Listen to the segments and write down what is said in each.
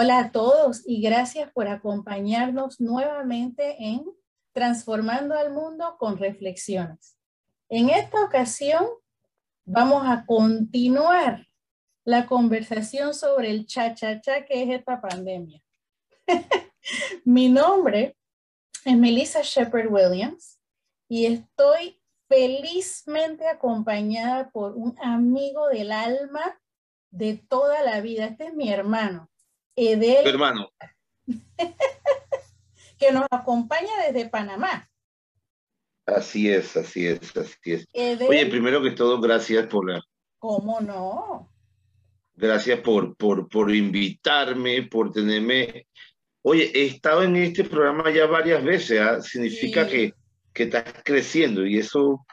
Hola a todos y gracias por acompañarnos nuevamente en Transformando al Mundo con Reflexiones. En esta ocasión vamos a continuar la conversación sobre el cha-cha-cha que es esta pandemia. Mi nombre es Melissa Shepard Williams y estoy felizmente acompañada por un amigo del alma de toda la vida. Este es mi hermano, Edel. hermano. que nos acompaña desde Panamá. Así es, así es, así es. Oye, primero que todo, gracias por la... ¿Cómo no? Gracias por, por, por invitarme, por tenerme... Oye, he estado en este programa ya varias veces, ¿ah? significa que, que estás creciendo y eso,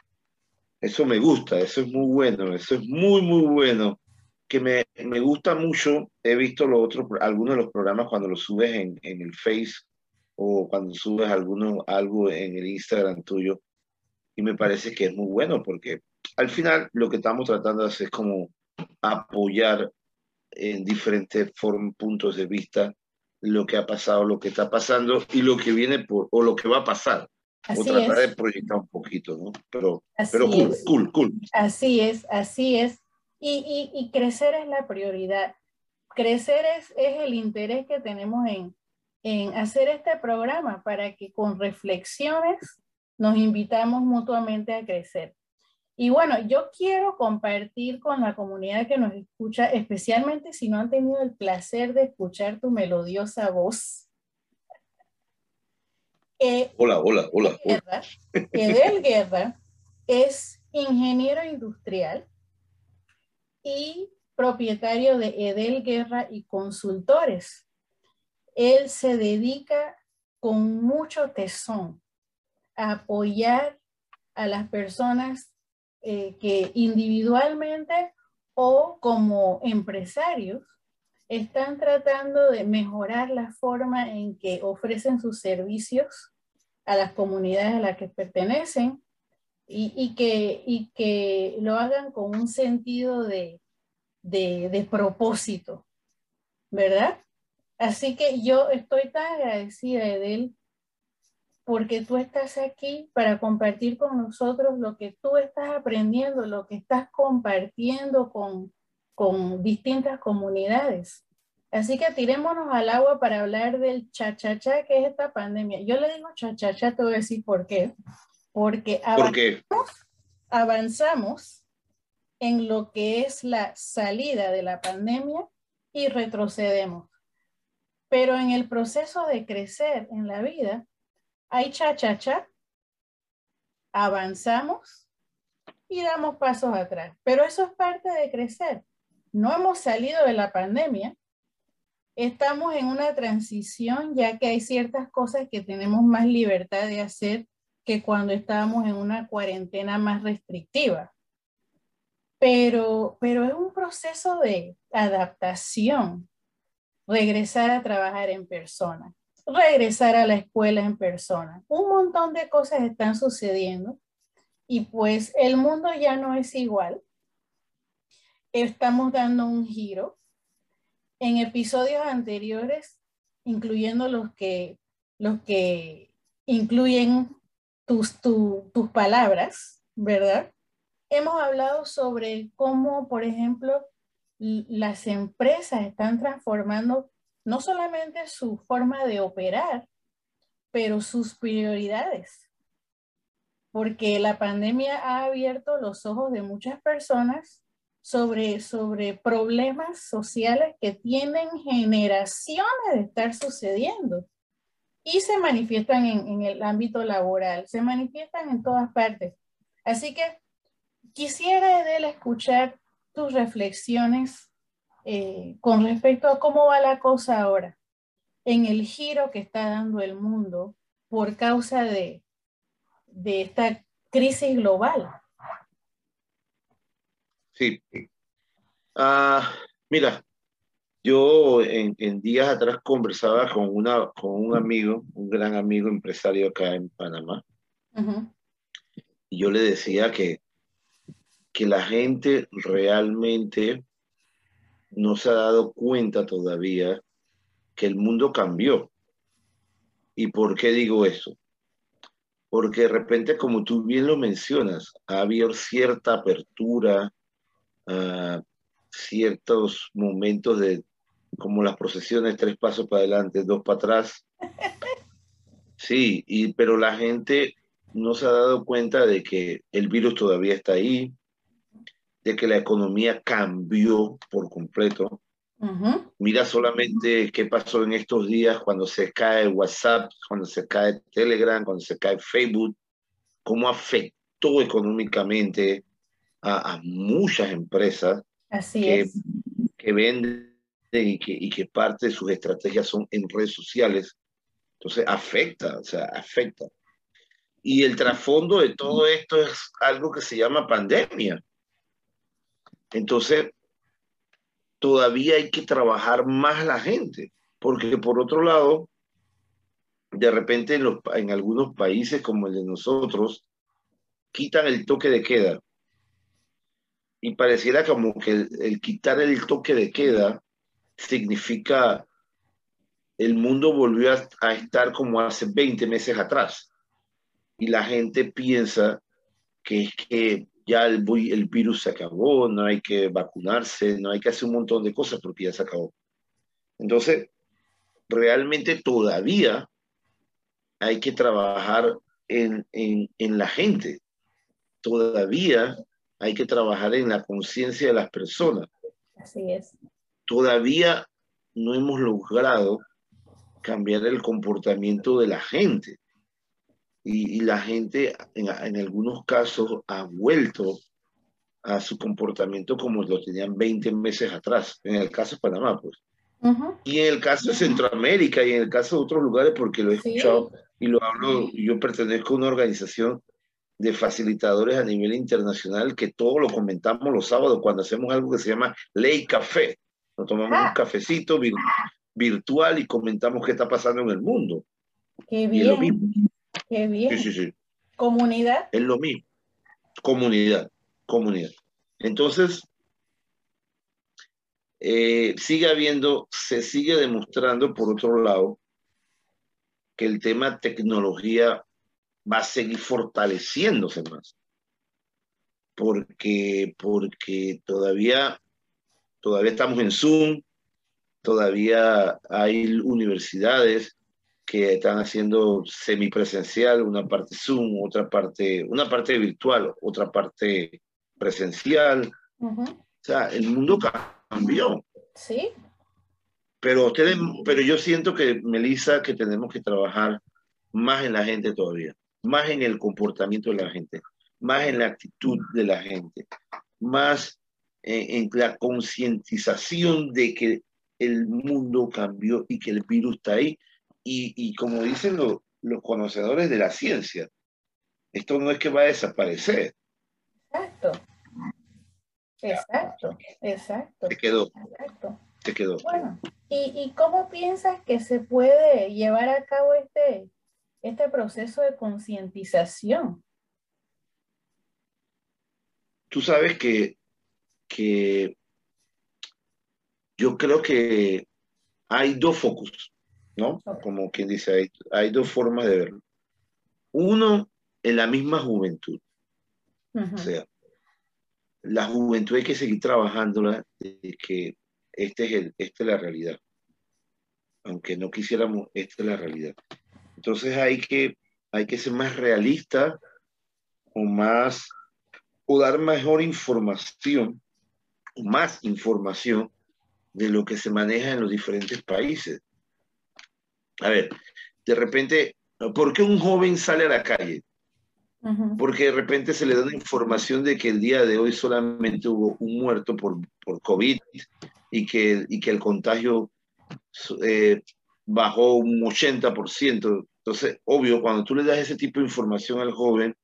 eso me gusta, eso es muy bueno, eso es muy, muy bueno. Que me, me gusta mucho, he visto los otros, algunos de los programas cuando los subes en, en el Face o cuando subes alguno, algo en el Instagram tuyo, y me parece que es muy bueno porque al final lo que estamos tratando de hacer es como apoyar en diferentes puntos de vista lo que ha pasado, lo que está pasando y lo que viene por, o lo que va a pasar. o tratar de proyectar un poquito, ¿no? Pero, pero cool, cool, cool. Así es, así es. Y, y, y crecer es la prioridad. Crecer es, es el interés que tenemos en, en hacer este programa para que con reflexiones nos invitamos mutuamente a crecer. Y bueno, yo quiero compartir con la comunidad que nos escucha, especialmente si no han tenido el placer de escuchar tu melodiosa voz. Eh, hola, hola, hola. Guerra, Edel Guerra es ingeniero industrial y propietario de Edel Guerra y Consultores. Él se dedica con mucho tesón a apoyar a las personas eh, que individualmente o como empresarios están tratando de mejorar la forma en que ofrecen sus servicios a las comunidades a las que pertenecen y, que, y que lo hagan con un sentido de, de, propósito, ¿verdad? Así que yo estoy tan agradecida de él porque tú estás aquí para compartir con nosotros lo que tú estás aprendiendo, lo que estás compartiendo con, con distintas comunidades. Así que tirémonos al agua para hablar del cha-cha-cha que es esta pandemia. Yo le digo cha-cha-cha, te voy a decir por qué. Porque avanzamos, avanzamos en lo que es la salida de la pandemia y retrocedemos. Pero en el proceso de crecer en la vida, hay cha-cha-cha, avanzamos y damos pasos atrás. Pero eso es parte de crecer. No hemos salido de la pandemia. Estamos en una transición ya que hay ciertas cosas que tenemos más libertad de hacer que cuando estábamos en una cuarentena más restrictiva. Pero, pero es un proceso de adaptación, regresar a trabajar en persona regresar a la escuela en persona. Un montón de cosas están sucediendo y pues el mundo ya no es igual. Estamos dando un giro. En episodios anteriores, incluyendo los que, los que incluyen tus, tus palabras, ¿verdad? Hemos hablado sobre cómo, por ejemplo, las empresas están transformando no solamente su forma de operar, pero sus prioridades. Porque la pandemia ha abierto los ojos de muchas personas sobre, sobre problemas sociales que tienen generaciones de estar sucediendo y se manifiestan en, el ámbito laboral, se manifiestan en todas partes. Así que quisiera, escuchar tus reflexiones eh, con respecto a cómo va la cosa ahora, en el giro que está dando el mundo por causa de, de esta crisis global. Sí. Ah, mira, yo en, días atrás conversaba con, una, con un amigo, un gran amigo empresario acá en Panamá, y yo le decía que, que la gente realmente no se ha dado cuenta todavía que el mundo cambió. ¿Y por qué digo eso? Porque de repente, como tú bien lo mencionas, ha habido cierta apertura, uh, ciertos momentos de, como las procesiones, tres pasos para adelante, dos para atrás. Sí, y, pero la gente no se ha dado cuenta de que el virus todavía está ahí, de que la economía cambió por completo. Mira solamente qué pasó en estos días cuando se cae WhatsApp, cuando se cae Telegram, cuando se cae Facebook, cómo afectó económicamente a, muchas empresas que, que, venden y que, y que parte de sus estrategias son en redes sociales. Entonces afecta, o sea, afecta. Y el trasfondo de todo esto es algo que se llama pandemia. Entonces, todavía hay que trabajar más la gente, porque por otro lado, de repente en, los, en algunos países como el de nosotros, quitan el toque de queda. Y pareciera como que el, el quitar el toque de queda significa el mundo volvió a, estar como hace 20 meses atrás y la gente piensa que es que ya el, el virus se acabó, no hay que vacunarse, no hay que hacer un montón de cosas porque ya se acabó. Entonces, realmente todavía hay que trabajar en, en, en la gente, todavía hay que trabajar en la conciencia de las personas. Así es. Todavía no hemos logrado cambiar el comportamiento de la gente y, la gente en, en, algunos casos ha vuelto a su comportamiento como lo tenían 20 meses atrás, en el caso de Panamá, pues. Uh -huh. Y en el caso de Centroamérica y en el caso de otros lugares, porque lo he escuchado sí. y lo hablo, yo pertenezco a una organización de facilitadores a nivel internacional que todo lo comentamos los sábados cuando hacemos algo que se llama Ley Café. Nos tomamos ah. un cafecito vir virtual y comentamos qué está pasando en el mundo. Qué bien. Y es lo mismo. Qué bien. Sí, sí, sí. Comunidad. Es lo mismo. Comunidad, comunidad. Entonces, eh, sigue habiendo, se sigue demostrando, por otro lado, que el tema tecnología va a seguir fortaleciéndose más. Porque, porque todavía, todavía estamos en Zoom, todavía hay universidades que están haciendo semipresencial, una parte Zoom, otra parte, una parte virtual, otra parte presencial. Uh -huh. O sea, el mundo cambió. Sí. Pero, ustedes, pero yo siento que, Melissa, que tenemos que trabajar más en la gente todavía, más en el comportamiento de la gente, más en la actitud de la gente, más en, en la concientización de que el mundo cambió y que el virus está ahí y, y como dicen lo, los conocedores de la ciencia, esto no es que va a desaparecer. Exacto. Exacto, exacto. Te quedó. Exacto. Te quedó. Bueno, ¿y, ¿y cómo piensas que se puede llevar a cabo este, este proceso de concientización? Tú sabes que, que yo creo que hay dos focos. ¿no? Como quien dice, hay, hay, dos formas de verlo. Uno, en la misma juventud. Uh -huh. O sea, la juventud hay que seguir trabajándola de que este es el, esta es la realidad. Aunque no quisiéramos, esta es la realidad. Entonces hay que, hay que ser más realista o más, o dar mejor información, más información de lo que se maneja en los diferentes países a ver, de repente, ¿por qué un joven sale a la calle? Uh -huh. Porque de repente se le da la información de que el día de hoy solamente hubo un muerto por, por COVID y que, y que el contagio eh, bajó un 80%. Entonces, obvio, cuando tú le das ese tipo de información al joven,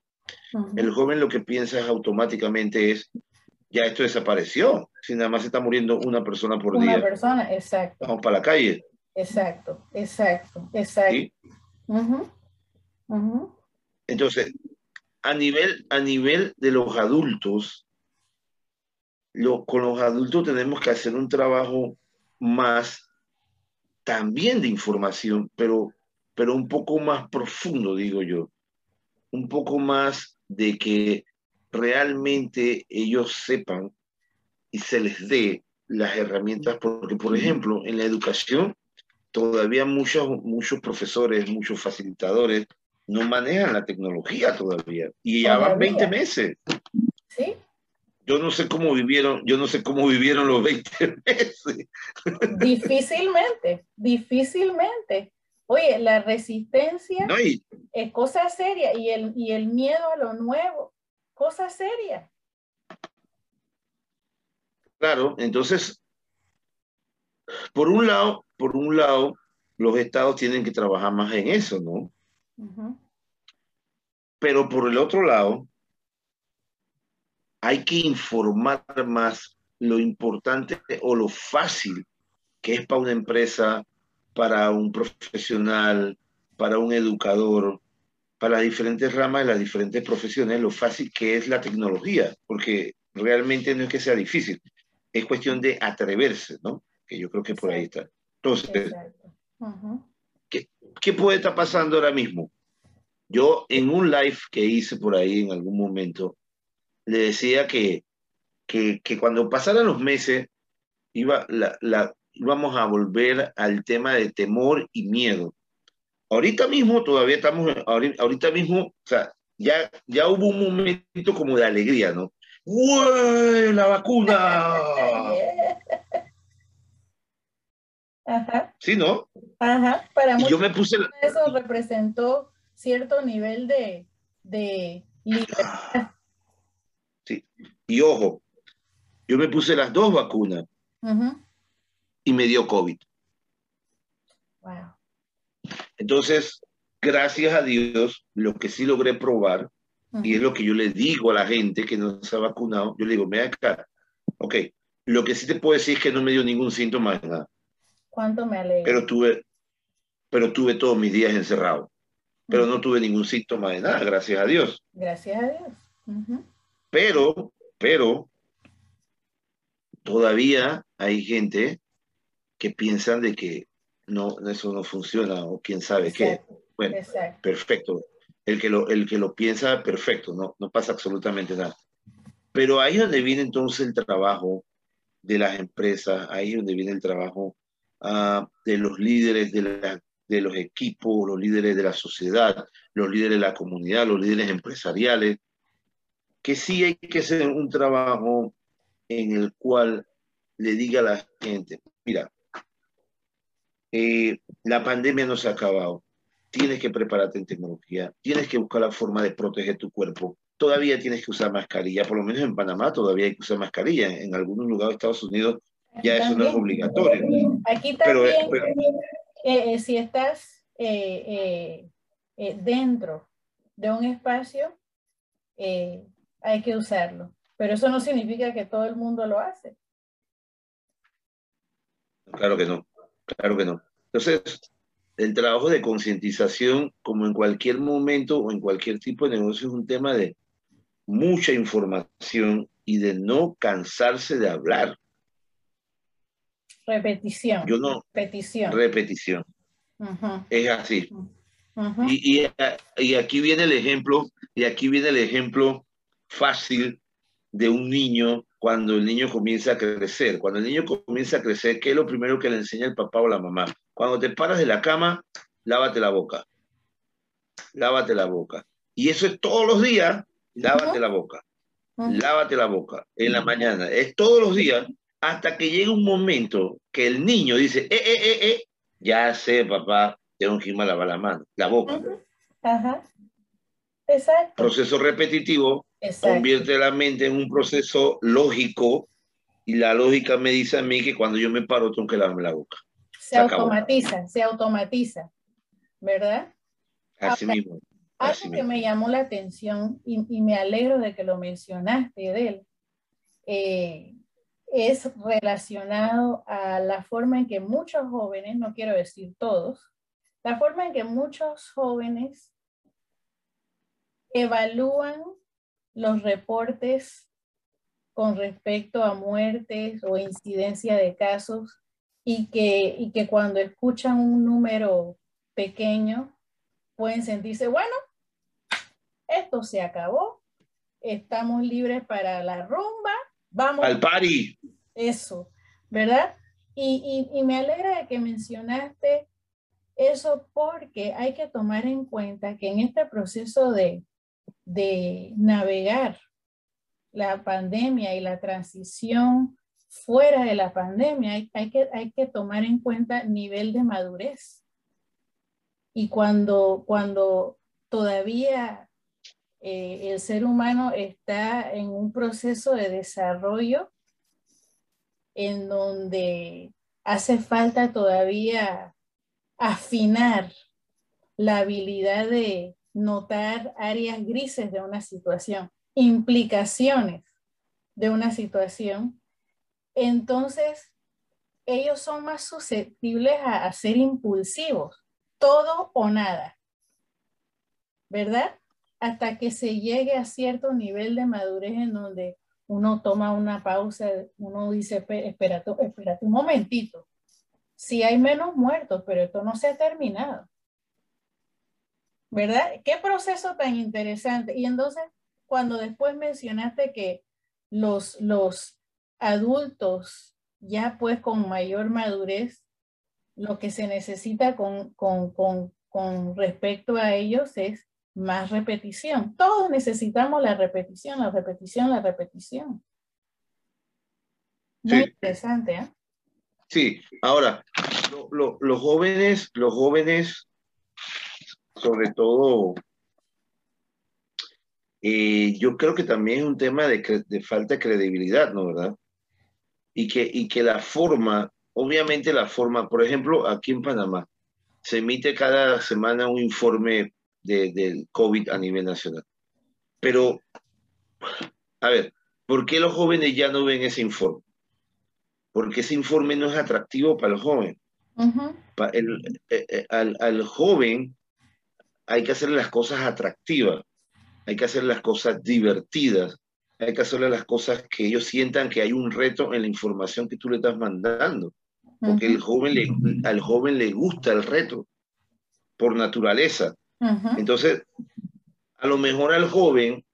uh -huh. el joven lo que piensa automáticamente es, ya esto desapareció, si nada más está muriendo una persona por una día. Una persona, exacto. Vamos para la calle. Exacto, exacto, exacto. ¿Sí? Uh -huh. Uh -huh. Entonces, a nivel, a nivel de los adultos, lo, con los adultos tenemos que hacer un trabajo más también de información, pero, pero un poco más profundo, digo yo. Un poco más de que realmente ellos sepan y se les dé las herramientas, porque por ejemplo, en la educación, todavía muchos, muchos profesores, muchos facilitadores no manejan la tecnología todavía. Y ya van 20 meses. Sí. Yo no sé cómo vivieron, yo no sé cómo vivieron los 20 meses. Difícilmente, difícilmente. Oye, la resistencia es cosa seria y el, y el miedo a lo nuevo, cosa seria. Claro, entonces, por un lado, por un lado, los estados tienen que trabajar más en eso, ¿no? Pero por el otro lado, hay que informar más lo importante o lo fácil que es para una empresa, para un profesional, para un educador, para las diferentes ramas de las diferentes profesiones, lo fácil que es la tecnología, porque realmente no es que sea difícil, es cuestión de atreverse, ¿no? Que yo creo que por ahí está. Entonces, ¿qué, ¿qué puede estar pasando ahora mismo? Yo en un live que hice por ahí en algún momento, le decía que, que, que cuando pasaran los meses, iba la, la, íbamos a volver al tema de temor y miedo. Ahorita mismo, todavía estamos, ahorita, mismo, o sea, ya, ya hubo un momento como de alegría, ¿no? ¡Uy, la vacuna! Ajá. ¿Sí, no? Ajá. Para y yo me puse... Eso representó cierto nivel de, de libertad. Sí. Y ojo, yo me puse las dos vacunas y me dio COVID. Wow. Entonces, gracias a Dios, lo que sí logré probar, y es lo que yo le digo a la gente que no se ha vacunado, yo le digo, mira acá, ok, lo que sí te puedo decir es que no me dio ningún síntoma de nada. ¿Cuánto me alegra? Pero tuve, pero tuve todos mis días encerrado. Pero no tuve ningún síntoma de nada, gracias a Dios. Gracias a Dios. Pero, pero, todavía hay gente que piensan de que no, eso no funciona o quién sabe qué. Bueno, perfecto. El que, lo, el que lo piensa, perfecto, no, no pasa absolutamente nada. Pero ahí es donde viene entonces el trabajo de las empresas, ahí es donde viene el trabajo uh, de los líderes de, la, de los equipos, los líderes de la sociedad, los líderes de la comunidad, los líderes empresariales, que sí hay que hacer un trabajo en el cual le diga a la gente, mira, eh, la pandemia no se ha acabado, tienes que prepararte en tecnología, tienes que buscar la forma de proteger tu cuerpo, todavía tienes que usar mascarilla, por lo menos en Panamá todavía hay que usar mascarilla, en algunos lugares de Estados Unidos ya eso no es obligatorio. Aquí también, eh, eh, si estás eh, dentro de un espacio, hay que usarlo. Pero eso no significa que todo el mundo lo hace. Claro que no, claro que no. Entonces, el trabajo de concientización, como en cualquier momento o en cualquier tipo de negocio, es un tema de mucha información y de no cansarse de hablar. Repetición. Yo no. Repetición. Repetición. Es así. y, y, aquí viene el ejemplo, y aquí viene el ejemplo fácil de un niño cuando el niño comienza a crecer. Cuando el niño comienza a crecer, ¿qué es lo primero que le enseña el papá o la mamá? Cuando te paras de la cama, lávate la boca. Lávate la boca. Y eso es todos los días, lávate la boca. Lávate la boca en la mañana. Es todos los días hasta que llega un momento que el niño dice, eh, eh, eh, eh, ya sé, papá, tengo que irme a lavar la mano, la boca. Ajá. Exacto. Proceso repetitivo convierte la mente en un proceso lógico y la lógica me dice a mí que cuando yo me paro tengo que lavarme la boca. Se, automatiza, se automatiza, ¿verdad? Así mismo. algo que me llamó la atención y, y, me alegro de que lo mencionaste, Edel, eh, es relacionado a la forma en que muchos jóvenes, no quiero decir todos, la forma en que muchos jóvenes evalúan los reportes con respecto a muertes o incidencia de casos y que, y que cuando escuchan un número pequeño pueden sentirse, bueno, esto se acabó, estamos libres para la rumba, vamos. Al party. Eso, ¿verdad? Y, y, y me alegra de que mencionaste eso porque hay que tomar en cuenta que en este proceso de, de navegar la pandemia y la transición fuera de la pandemia, hay, hay, que, hay que tomar en cuenta nivel de madurez. Y cuando, cuando todavía eh, el ser humano está en un proceso de desarrollo en donde hace falta todavía afinar la habilidad de notar áreas grises de una situación, implicaciones de una situación, entonces ellos son más susceptibles a, ser impulsivos, todo o nada, ¿verdad? hasta que se llegue a cierto nivel de madurez en donde uno toma una pausa, uno dice, espérate, espérate un momentito. Sí hay menos muertos, pero esto no se ha terminado. ¿Verdad? Qué proceso tan interesante. Y entonces, cuando después mencionaste que los, los adultos ya pues con mayor madurez, lo que se necesita con, con, con, con respecto a ellos es más repetición. Todos necesitamos la repetición, la repetición, la repetición. Muy interesante, ¿eh? Sí, ahora, los jóvenes, los jóvenes, sobre todo, eh, yo creo que también es un tema de, de, falta de credibilidad, ¿no? ¿Verdad? Y que, y que la forma, obviamente la forma, por ejemplo, aquí en Panamá, se emite cada semana un informe de, del COVID a nivel nacional. Pero, a ver, ¿por qué los jóvenes ya no ven ese informe? Porque ese informe no es atractivo para el joven. el, eh, eh, al, al, joven hay que hacerle las cosas atractivas, hay que hacer las cosas divertidas, hay que hacerle las cosas que ellos sientan que hay un reto en la información que tú le estás mandando. Porque el joven le, al joven le gusta el reto por naturaleza. Entonces, a lo mejor al joven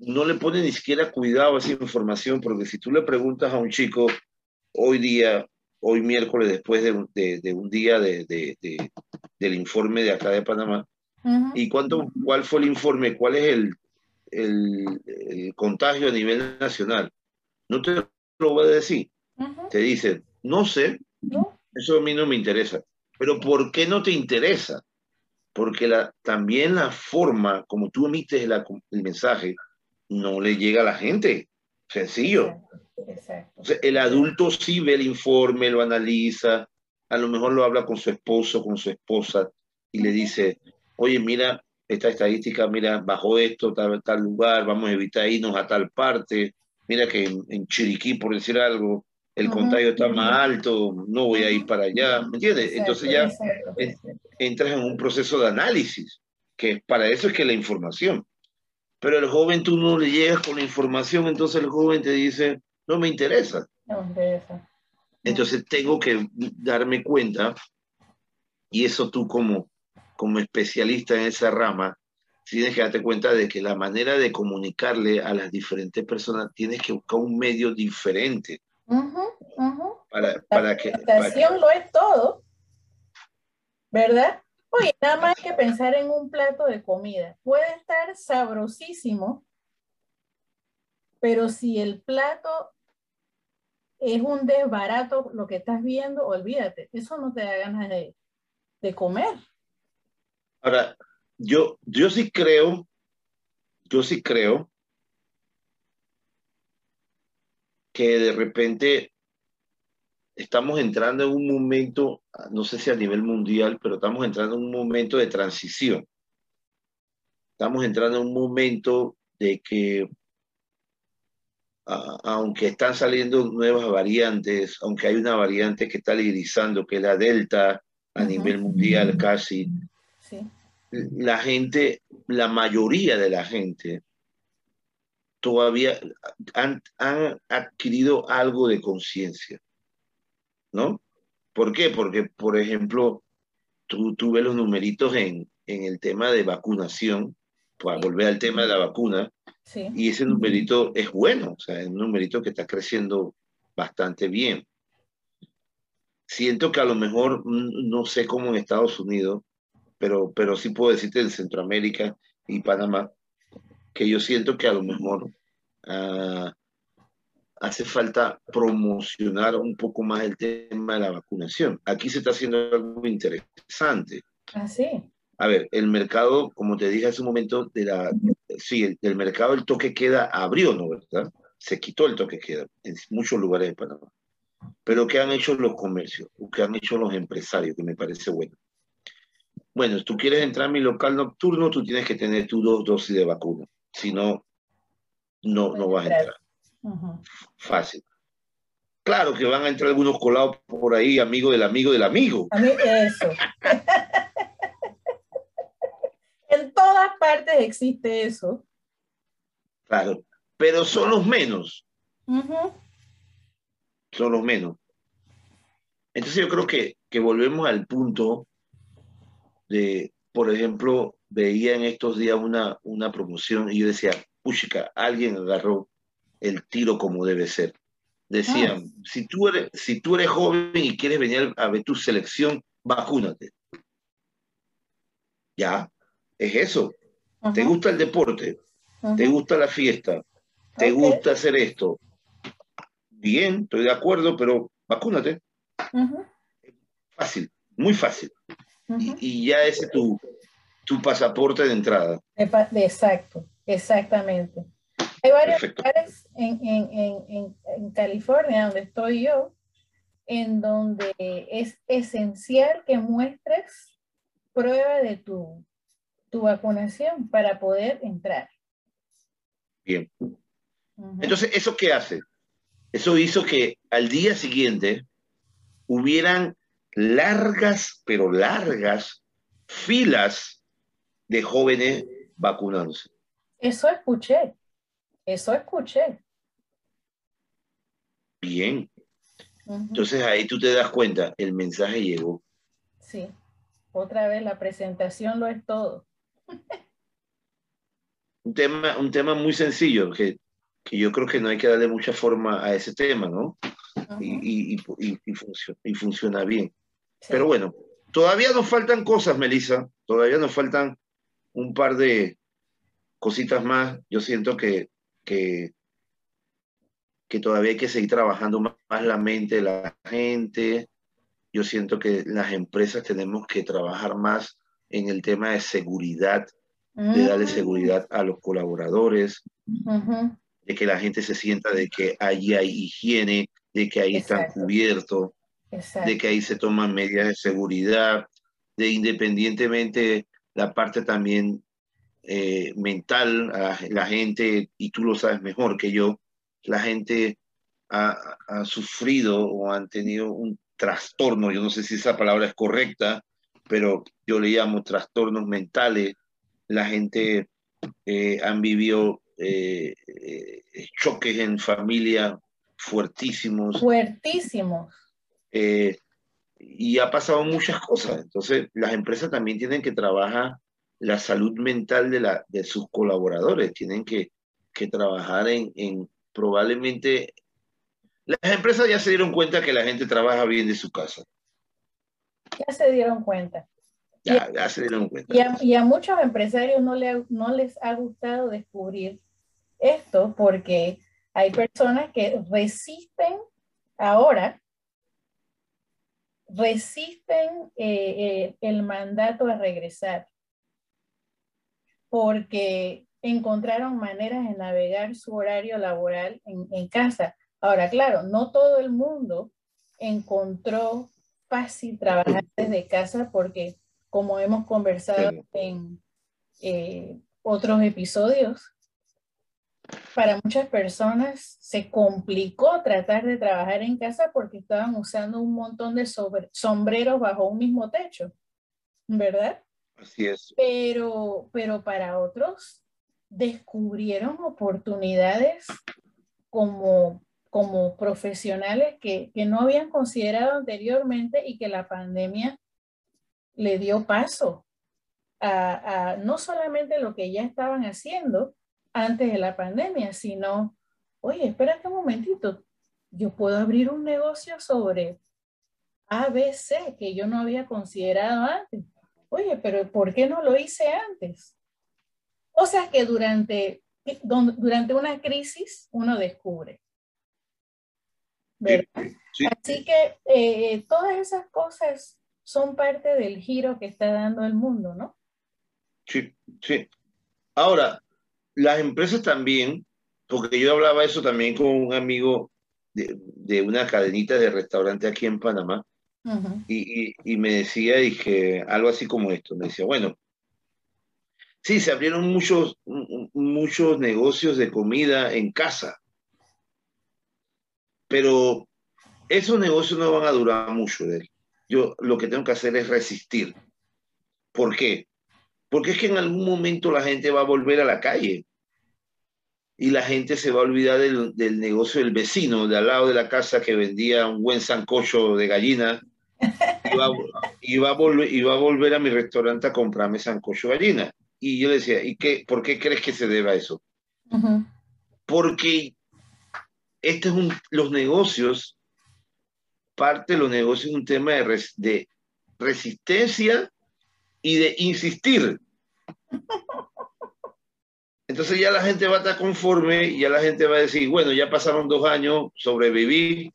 no le pone ni siquiera cuidado a esa información, porque si tú le preguntas a un chico hoy día, hoy miércoles, después de, de, de un día de, del informe de acá de Panamá, ¿y cuánto, cuál fue el informe? ¿Cuál es el, el, el, contagio a nivel nacional? No te lo voy a decir. Te dicen, no sé, eso a mí no me interesa. Pero ¿por qué no te interesa? porque la, también la forma como tú emites la, el mensaje no le llega a la gente. Sencillo. El adulto sí ve el informe, lo analiza, a lo mejor lo habla con su esposo, con su esposa, y le dice, oye, mira, esta estadística, mira, bajo esto, tal, tal lugar, vamos a evitar irnos a tal parte, mira que en, en Chiriquí, por decir algo, el contagio está más alto, no voy a ir para allá, ¿me entiendes? Entonces ya entras en un proceso de análisis, que para eso es que la información. Pero el joven tú no le llegas con la información, entonces el joven te dice, no me interesa. No me interesa. Entonces tengo que darme cuenta, y eso tú como, como especialista en esa rama, tienes que darte cuenta de que la manera de comunicarle a las diferentes personas, tienes que buscar un medio diferente para, para, que... La lo es todo, ¿verdad? Oye, nada más hay que pensar en un plato de comida. Puede estar sabrosísimo, pero si el plato es un desbarato, lo que estás viendo, olvídate, eso no te da ganas de, de comer. Ahora, yo, yo sí creo, yo sí creo que de repente estamos entrando en un momento, no sé si a nivel mundial, pero estamos entrando en un momento de transición. Estamos entrando en un momento de que, aunque están saliendo nuevas variantes, aunque hay una variante que está liderizando, que es la Delta a uh -huh. nivel mundial casi, sí. la gente, la mayoría de la gente todavía han, han adquirido algo de conciencia, ¿no? ¿Por qué? Porque, por ejemplo, tú, tú ves los numeritos en, en el tema de vacunación, para volver al tema de la vacuna, y ese numerito es bueno, o sea, es un numerito que está creciendo bastante bien. Siento que a lo mejor, mm, no sé cómo en Estados Unidos, pero, pero sí puedo decirte en Centroamérica y Panamá, que yo siento que a lo mejor uh, hace falta promocionar un poco más el tema de la vacunación. Aquí se está haciendo algo interesante. Ah, sí. A ver, el mercado, como te dije hace un momento, de la, sí, el, mercado el toque queda abrió, ¿no? ¿Verdad? Se quitó el toque queda en muchos lugares de Panamá. Pero ¿qué han hecho los comercios? ¿Qué han hecho los empresarios? Que me parece bueno. Bueno, si tú quieres entrar a mi local nocturno, tú tienes que tener tu dos dosis de vacuna. Si no, no, no vas a entrar. Fácil. Claro que van a entrar algunos colados por ahí, amigo del amigo del amigo. A mí, eso. en todas partes existe eso. Claro, pero son los menos. Son los menos. Entonces yo creo que, que volvemos al punto de, por ejemplo, veía en estos días una, una promoción y yo decía, puchica, alguien agarró el tiro como debe ser. Decían, ah. si, tú eres, si tú eres joven y quieres venir a ver tu selección, vacúnate. Ya, es eso. ¿Te gusta el deporte? ¿Te gusta la fiesta? ¿Te gusta hacer esto? Bien, estoy de acuerdo, pero vacúnate. Fácil, muy fácil. Y, ya ese es tu, tu pasaporte de entrada. Exacto, exactamente. Hay varios lugares en, en, en, en, California, donde estoy yo, en donde es esencial que muestres prueba de tu, tu vacunación para poder entrar. Bien. Entonces, ¿eso qué hace? Eso hizo que al día siguiente hubieran largas, pero largas filas de jóvenes vacunándose. Eso escuché. Eso escuché. Bien. Entonces ahí tú te das cuenta, el mensaje llegó. Sí. Otra vez, la presentación lo es todo. un, tema, un tema muy sencillo, que, que, yo creo que no hay que darle mucha forma a ese tema, ¿no? y, y, y, funciona, y, funciona, bien. Pero bueno, todavía nos faltan cosas, Melissa. Todavía nos faltan un par de cositas más. Yo siento que que, que todavía hay que seguir trabajando más, la mente de la gente. Yo siento que las empresas tenemos que trabajar más en el tema de seguridad, de darle mm. seguridad a los colaboradores, de que la gente se sienta de que allí hay higiene, de que ahí están cubiertos, de que ahí se toman medidas de seguridad, de independientemente la parte también eh, mental, a la gente, y tú lo sabes mejor que yo, la gente ha, ha, sufrido o han tenido un trastorno, yo no sé si esa palabra es correcta, pero yo le llamo trastornos mentales, la gente eh, han vivido eh, eh, choques en familia fuertísimos. Fuertísimos. Y ha pasado muchas cosas. Entonces, las empresas también tienen que trabajar la salud mental de, la, de sus colaboradores. Tienen que, que trabajar en, en, probablemente... Las empresas ya se dieron cuenta que la gente trabaja bien de su casa. Ya se dieron cuenta. Ya, ya se dieron cuenta. Y a, y a muchos empresarios no, le, no les ha gustado descubrir esto porque hay personas que resisten ahora, resisten eh, eh, el mandato a regresar porque encontraron maneras de navegar su horario laboral en, casa. Ahora, claro, no todo el mundo encontró fácil trabajar desde casa porque, como hemos conversado en eh, otros episodios, para muchas personas se complicó tratar de trabajar en casa porque estaban usando un montón de sombreros bajo un mismo techo, ¿verdad? Así es. Pero, pero para otros descubrieron oportunidades como como profesionales que, que no habían considerado anteriormente y que la pandemia le dio paso a, a, no solamente lo que ya estaban haciendo antes de la pandemia, sino, oye, espérate un momentito, yo puedo abrir un negocio sobre ABC que yo no había considerado antes. Oye, pero ¿por qué no lo hice antes? O sea que durante, durante una crisis uno descubre. Así que eh, todas esas cosas son parte del giro que está dando el mundo, ¿no? Sí, sí. Ahora, las empresas también, porque yo hablaba eso también con un amigo de, de una cadenita de restaurante aquí en Panamá, uh -huh. y, y, y, me decía, dije, algo así como esto, me decía, bueno, sí, se abrieron muchos, muchos negocios de comida en casa, pero esos negocios no van a durar mucho. Yo lo que tengo que hacer es resistir. ¿Por qué? Porque es que en algún momento la gente va a volver a la calle y la gente se va a olvidar del, del negocio del vecino de al lado de la casa que vendía un buen sancocho de gallina y va, y va, a, volver, y va a volver a mi restaurante a comprarme sancocho de gallina. Y yo le decía, ¿y qué, por qué crees que se deba a eso? Uh -huh. Porque este es un, los negocios parte de los negocios es un tema de, res, de resistencia y de insistir. Entonces ya la gente va a estar conforme ya la gente va a decir, bueno, ya pasaron dos años, sobreviví,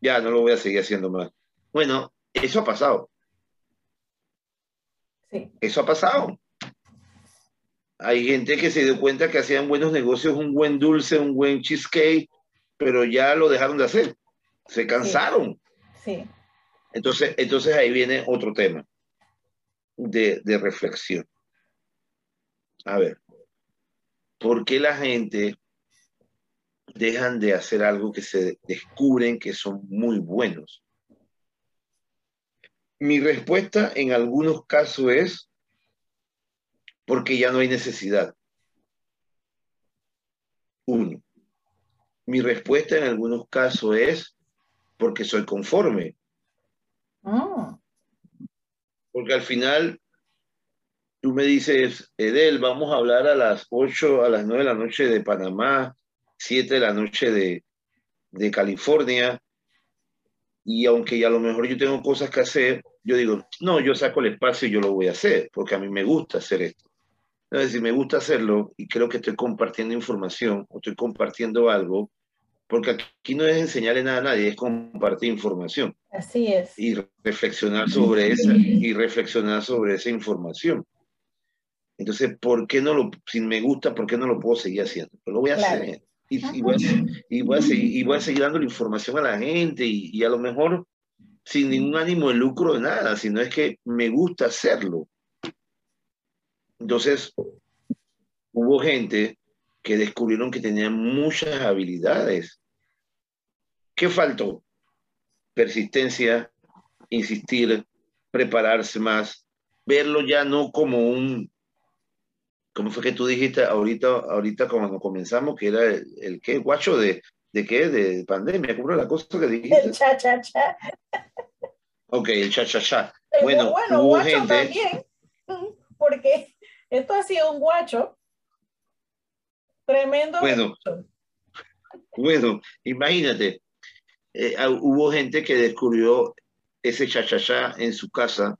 ya no lo voy a seguir haciendo más. Bueno, eso ha pasado. Sí. Eso ha pasado. Hay gente que se dio cuenta que hacían buenos negocios, un buen dulce, un buen cheesecake, pero ya lo dejaron de hacer. Se cansaron. Sí. Sí. Entonces, entonces ahí viene otro tema de, de, reflexión. A ver, ¿por qué la gente dejan de hacer algo que se descubren que son muy buenos? Mi respuesta en algunos casos es porque ya no hay necesidad. Uno. Mi respuesta en algunos casos es porque soy conforme. Oh. Porque al final tú me dices, Edel, vamos a hablar a las 8, a las 9 de la noche de Panamá, 7 de la noche de, de California, y aunque a lo mejor yo tengo cosas que hacer, yo digo, no, yo saco el espacio y yo lo voy a hacer, porque a mí me gusta hacer esto. Es decir, me gusta hacerlo y creo que estoy compartiendo información o estoy compartiendo algo porque aquí no es enseñarle nada a nadie, es compartir información. Así es. Y reflexionar sobre esa, y reflexionar sobre esa información. Entonces, ¿por qué no lo, si me gusta, por qué no lo puedo seguir haciendo? Pues lo voy a claro. hacer. Y, y, voy a, y, voy a seguir, y, voy a, seguir, dando la información a la gente y, y a lo mejor sin ningún ánimo de lucro de nada, sino es que me gusta hacerlo. Entonces, hubo gente que descubrieron que tenían muchas habilidades. ¿Qué faltó? Persistencia, insistir, prepararse más, verlo ya no como un, ¿cómo fue que tú dijiste ahorita, ahorita cuando comenzamos, que era el, el qué, guacho de, de qué, de pandemia, ¿cómo era la cosa que dijiste? El cha cha cha. Ok, el cha cha cha. Bueno, bueno hubo guacho gente... también, porque esto ha sido un guacho Tremendo. Bueno, bueno imagínate, eh, hubo gente que descubrió ese chachachá en su casa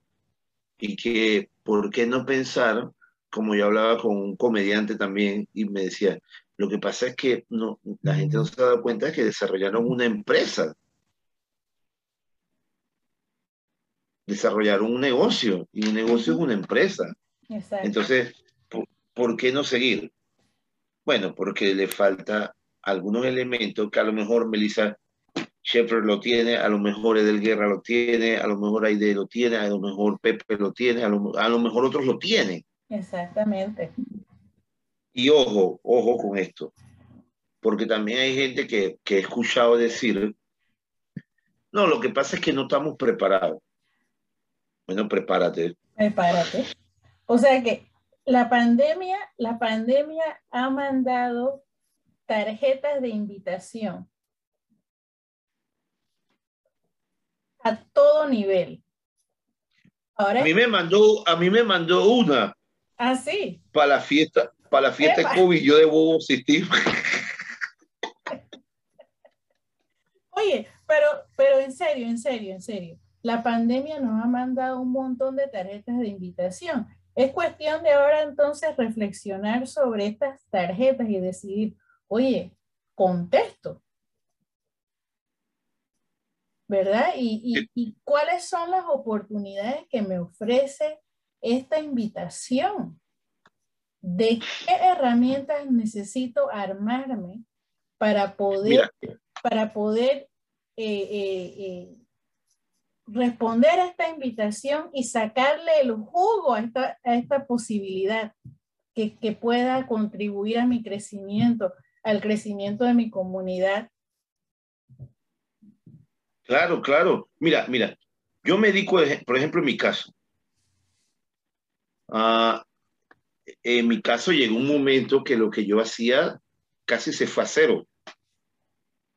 y que, ¿por qué no pensar? Como yo hablaba con un comediante también y me decía, lo que pasa es que no, la gente no se ha dado cuenta de que desarrollaron una empresa. Desarrollaron un negocio y un negocio es una empresa. Exacto. Entonces, ¿por, ¿por qué no seguir? Bueno, porque le falta algunos elementos que a lo mejor Melissa Shepard lo tiene, a lo mejor Edel Guerra lo tiene, a lo mejor Aide lo tiene, a lo mejor Pepe lo tiene, a lo, a lo mejor otros lo tienen. Exactamente. Y ojo, ojo con esto, porque también hay gente que, que he escuchado decir, no, lo que pasa es que no estamos preparados. Bueno, prepárate. Prepárate. O sea que la pandemia, la pandemia ha mandado tarjetas de invitación a todo nivel. Ahora, a mí me mandó, a mí me mandó una. Ah, sí. Para la fiesta, para la fiesta Epa. de COVID, yo debo asistir. Oye, pero, pero en serio, en serio, en serio. La pandemia nos ha mandado un montón de tarjetas de invitación. Es cuestión de ahora entonces reflexionar sobre estas tarjetas y decidir, oye, contesto. ¿Verdad? Y, y, cuáles son las oportunidades que me ofrece esta invitación. ¿De qué herramientas necesito armarme para poder, para poder eh, eh, eh, responder a esta invitación y sacarle el jugo a esta, a esta posibilidad que, que, pueda contribuir a mi crecimiento, al crecimiento de mi comunidad. Claro, claro. Mira, mira, yo me dedico, por ejemplo, en mi caso. Uh, en mi caso llegó un momento que lo que yo hacía casi se fue a cero.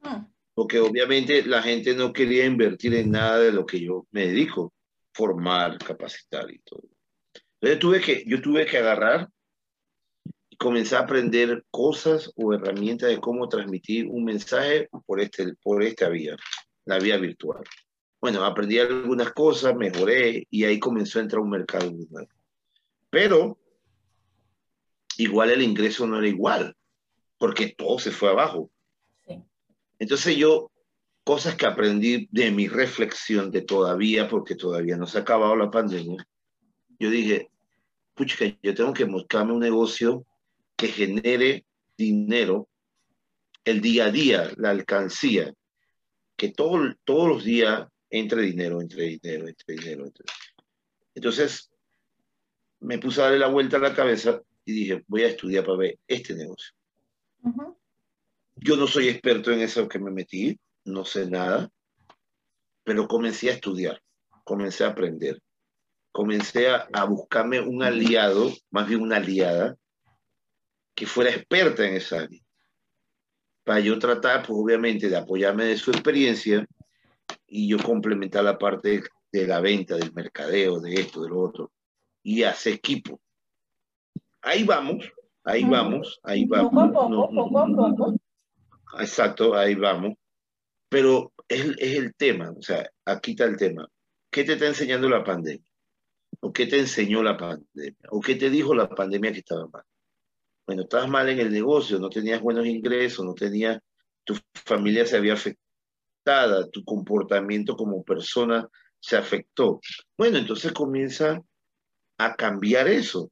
Hmm porque obviamente la gente no quería invertir en nada de lo que yo me dedico, formar, capacitar y todo. Entonces tuve que, yo tuve que agarrar y comenzar a aprender cosas o herramientas de cómo transmitir un mensaje por, este, por esta vía, la vía virtual. Bueno, aprendí algunas cosas, mejoré y ahí comenzó a entrar un mercado nuevo. Pero igual el ingreso no era igual, porque todo se fue abajo. Entonces yo, cosas que aprendí de mi reflexión de todavía, porque todavía no se ha acabado la pandemia, yo dije, pucha, yo tengo que buscarme un negocio que genere dinero el día a día, la alcancía, que todo, todos los días entre dinero, entre dinero, entre dinero. Entre... Entonces, me puse a darle la vuelta a la cabeza y dije, voy a estudiar para ver este negocio. Yo no soy experto en eso que me metí, no sé nada, pero comencé a estudiar, comencé a aprender, comencé a, buscarme un aliado, más bien una aliada, que fuera experta en esa área. Para yo tratar, pues obviamente, de apoyarme de su experiencia y yo complementar la parte de la venta, del mercadeo, de esto, de lo otro, y hacer equipo. Ahí vamos, ahí vamos, ahí vamos. Poco a poco, poco a poco. Exacto, ahí vamos. Pero es, el tema, o sea, aquí está el tema. ¿Qué te está enseñando la pandemia? ¿O qué te enseñó la pandemia? ¿O qué te dijo la pandemia que estaba mal? Bueno, estabas mal en el negocio, no tenías buenos ingresos, no tenías, tu familia se había afectada, tu comportamiento como persona se afectó. Bueno, entonces comienza a cambiar eso,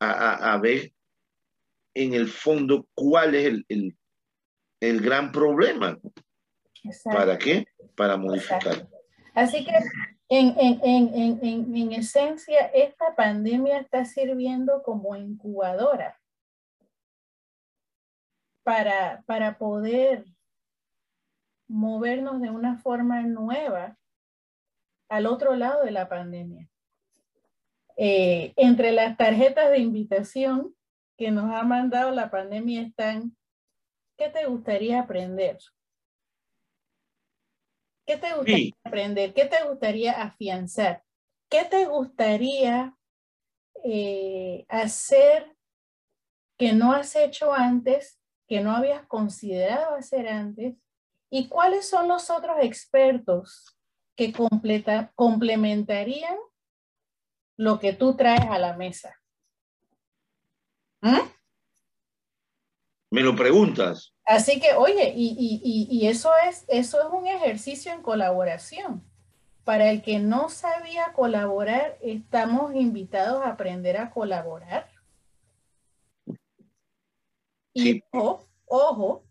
a, a, ver en el fondo cuál es el, el gran problema. ¿Para qué? Para modificar. Así que en, en, en, en, esencia, esta pandemia está sirviendo como incubadora para, para poder movernos de una forma nueva al otro lado de la pandemia. Eh, entre las tarjetas de invitación que nos ha mandado la pandemia están ¿qué te gustaría aprender? ¿Qué te gustaría aprender? ¿Qué te gustaría afianzar? ¿Qué te gustaría eh, hacer que no has hecho antes, que no habías considerado hacer antes? ¿Y cuáles son los otros expertos que completa, complementarían lo que tú traes a la mesa? ¿Mm? Me lo preguntas. Así que, oye, y, eso, es, eso es un ejercicio en colaboración. Para el que no sabía colaborar, estamos invitados a aprender a colaborar. Y ojo, ojo,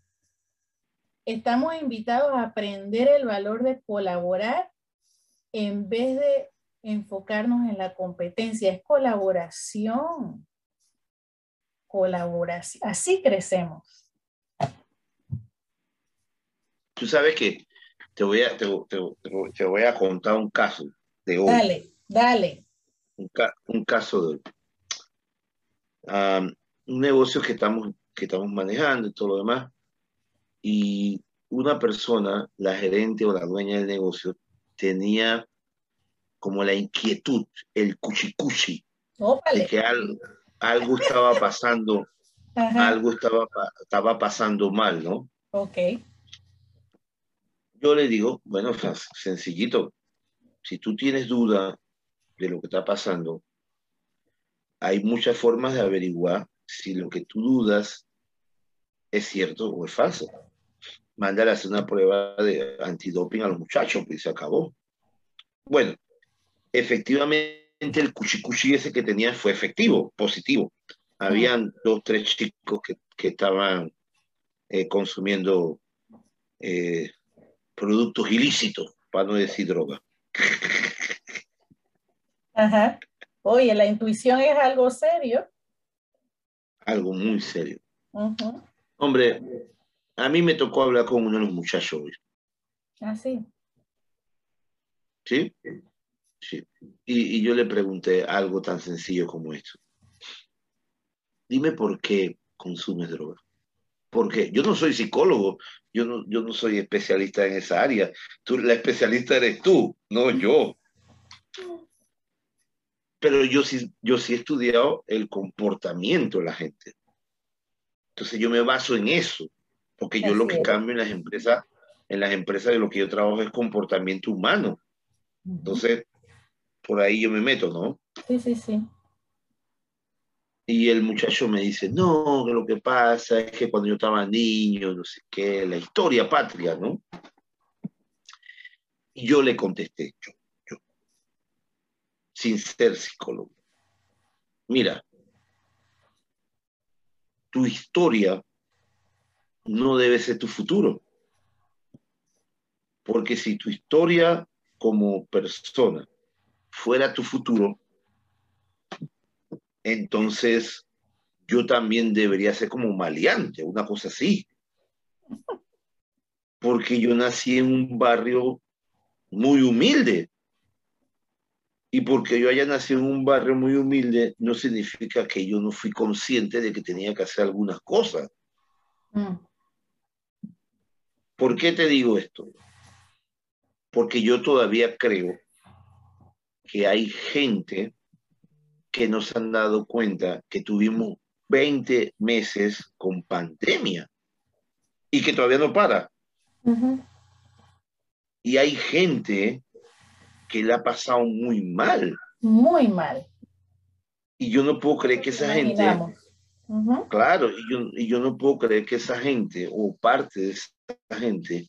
estamos invitados a aprender el valor de colaborar en vez de enfocarnos en la competencia. Es colaboración colaboración. Así crecemos. Tú sabes que te voy a, te, voy a contar un caso de hoy. Dale, dale. Un, caso de un negocio que estamos, que estamos manejando y todo lo demás. Y una persona, la gerente o la dueña del negocio, tenía como la inquietud, el cuchicuchi, de que algo, algo estaba pasando, algo estaba, estaba pasando mal, ¿no? Ok. Yo le digo, bueno, sencillito, si tú tienes duda de lo que está pasando, hay muchas formas de averiguar si lo que tú dudas es cierto o es falso. Mándale a hacer una prueba de antidoping a los muchachos, y se acabó. Bueno, efectivamente el cuchicuchi ese que tenía fue efectivo, positivo. Habían dos, tres chicos que, que estaban eh, consumiendo eh, productos ilícitos, para no decir droga. Ajá. Oye, la intuición es algo serio. Algo muy serio. Hombre, a mí me tocó hablar con uno de los muchachos hoy. Ah, sí. ¿Sí? Sí. Y, y, yo le pregunté algo tan sencillo como esto. Dime por qué consumes droga. Porque yo no soy psicólogo, yo no, yo no soy especialista en esa área. Tú, la especialista eres tú, no yo pero yo sí, yo sí he estudiado el comportamiento de la gente. Entonces yo me baso en eso, porque yo lo que cambio en las empresas, en las empresas de lo que yo trabajo es comportamiento humano. Entonces, por ahí yo me meto, ¿no? Sí, sí, sí. Y el muchacho me dice, no, que lo que pasa es que cuando yo estaba niño, no sé qué, la historia patria, ¿no? Y yo le contesté, yo, sin ser psicólogo. Mira, tu historia no debe ser tu futuro. Porque si tu historia como persona fuera tu futuro, entonces yo también debería ser como maleante, una cosa así. Porque yo nací en un barrio muy humilde. Y porque yo haya nacido en un barrio muy humilde, no significa que yo no fui consciente de que tenía que hacer algunas cosas. Mm. ¿Por qué te digo esto? Porque yo todavía creo que hay gente que no se han dado cuenta que tuvimos 20 meses con pandemia y que todavía no para. Y hay gente que le ha pasado muy mal. Muy mal. Y yo no puedo creer que esa gente, claro, y yo, y yo, no puedo creer que esa gente o parte de esa gente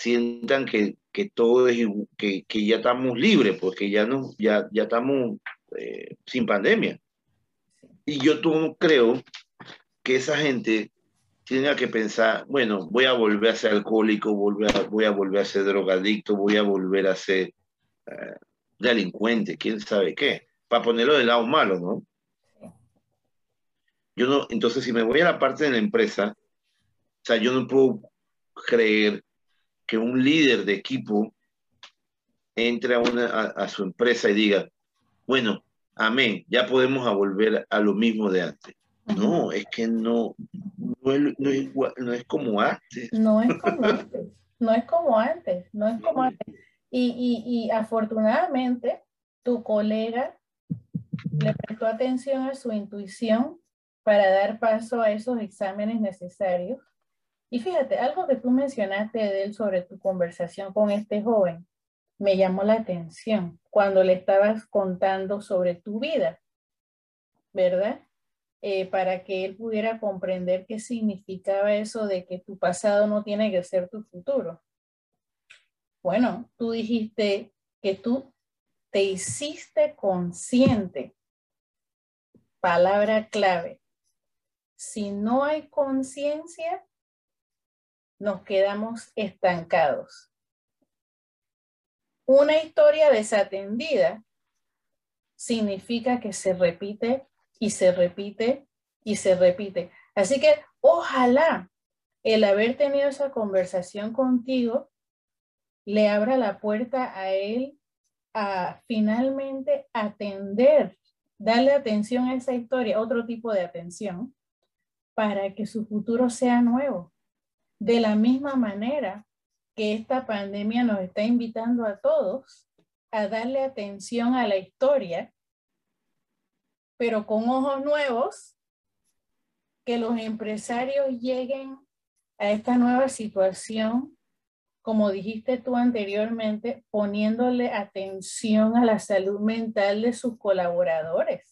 sientan que, que todo es que, que ya estamos libres, porque ya no, ya, ya estamos eh, sin pandemia. Y yo tú creo que esa gente tiene que pensar, bueno, voy a volver a ser alcohólico, voy a, voy a volver a ser drogadicto, voy a volver a ser eh, delincuente, quién sabe qué, para ponerlo del lado malo, ¿no? Yo no, entonces si me voy a la parte de la empresa, o sea, yo no puedo creer que un líder de equipo entre a, una, a, su empresa y diga, bueno, amén, ya podemos a volver a lo mismo de antes. No, es que no, no es, no es, no es como antes. No es como antes, no es como antes, no es como antes. Y, y, afortunadamente, tu colega le prestó atención a su intuición para dar paso a esos exámenes necesarios. Y fíjate, algo que tú mencionaste de él sobre tu conversación con este joven me llamó la atención cuando le estabas contando sobre tu vida, ¿verdad? Eh, para que él pudiera comprender qué significaba eso de que tu pasado no tiene que ser tu futuro. Bueno, tú dijiste que tú te hiciste consciente. Palabra clave. Si no hay conciencia, nos quedamos estancados. Una historia desatendida significa que se repite y se repite y se repite. Así que ojalá el haber tenido esa conversación contigo le abra la puerta a él a finalmente atender, darle atención a esa historia, otro tipo de atención, para que su futuro sea nuevo. De la misma manera que esta pandemia nos está invitando a todos a darle atención a la historia, pero con ojos nuevos, que los empresarios lleguen a esta nueva situación, como dijiste tú anteriormente, poniéndole atención a la salud mental de sus colaboradores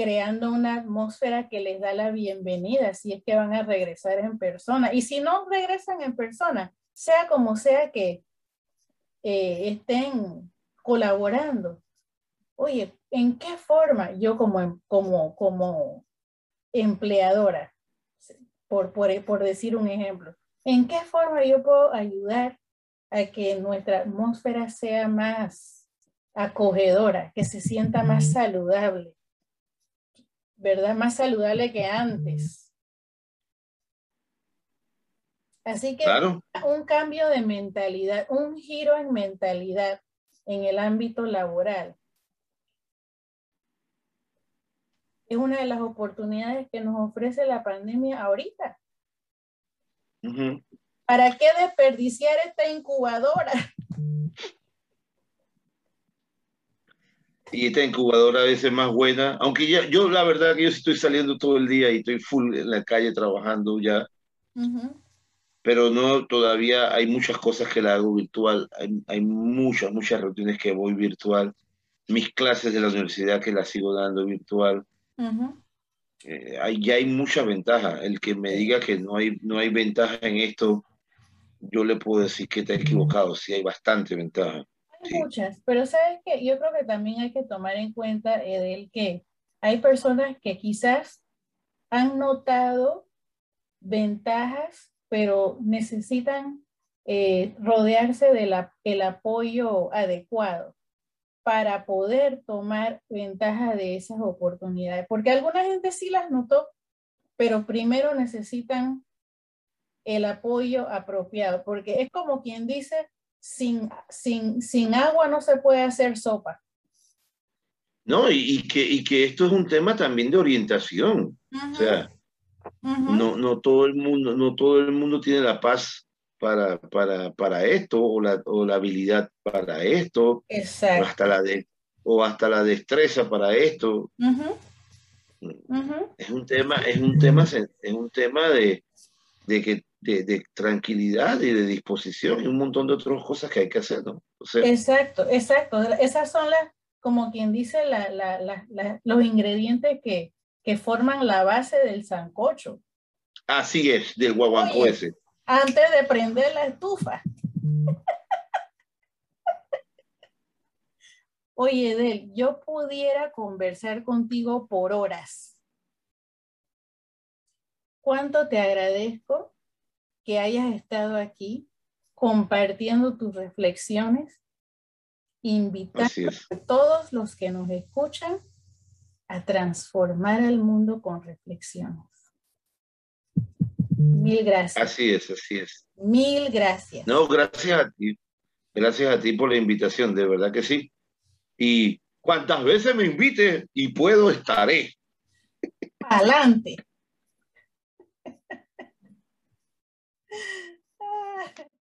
creando una atmósfera que les da la bienvenida si es que van a regresar en persona. Y si no regresan en persona, sea como sea que eh, estén colaborando, oye, ¿en qué forma yo como, em, como, como empleadora, por, por, por decir un ejemplo, ¿en qué forma yo puedo ayudar a que nuestra atmósfera sea más acogedora, que se sienta más saludable? ¿Verdad? Más saludable que antes. Así que un cambio de mentalidad, un giro en mentalidad en el ámbito laboral es una de las oportunidades que nos ofrece la pandemia ahorita. ¿Para qué desperdiciar esta incubadora? Y esta incubadora a veces más buena, aunque ya, yo la verdad que yo estoy saliendo todo el día y estoy full en la calle trabajando ya, pero no, todavía hay muchas cosas que la hago virtual, hay, hay muchas, muchas rutinas que voy virtual, mis clases de la universidad que las sigo dando virtual. Eh, hay, ya hay muchas ventajas. El que me diga que no hay, no hay ventaja en esto, yo le puedo decir que está equivocado, sí hay bastante ventaja muchas, pero sabes que yo creo que también hay que tomar en cuenta, Edel, que hay personas que quizás han notado ventajas, pero necesitan eh, rodearse del apoyo adecuado para poder tomar ventaja de esas oportunidades. Porque alguna gente sí las notó, pero primero necesitan el apoyo apropiado, porque es como quien dice, sin, sin, sin agua no se puede hacer sopa. No, y, que, y que esto es un tema también de orientación. O sea, no, no, todo el mundo, no todo el mundo tiene la paz para, para, para esto o la, o la habilidad para esto. Exacto. O hasta la, de, o hasta la destreza para esto. Es un tema, es un tema, es un tema de, de que de, tranquilidad y de disposición y un montón de otras cosas que hay que hacer, ¿no? exacto, exacto. Esas son las, como quien dice, los ingredientes que, que forman la base del sancocho. Así es, del guaguanco ese. Antes de prender la estufa. Oye, Del, yo pudiera conversar contigo por horas. ¿Cuánto te agradezco que hayas estado aquí compartiendo tus reflexiones, invitando a todos los que nos escuchan a transformar el mundo con reflexiones. Mil gracias. Así es, así es. Mil gracias. No, gracias a ti. Gracias a ti por la invitación, de verdad que sí. Y cuantas veces me invites y puedo, estaré. Adelante. Ah.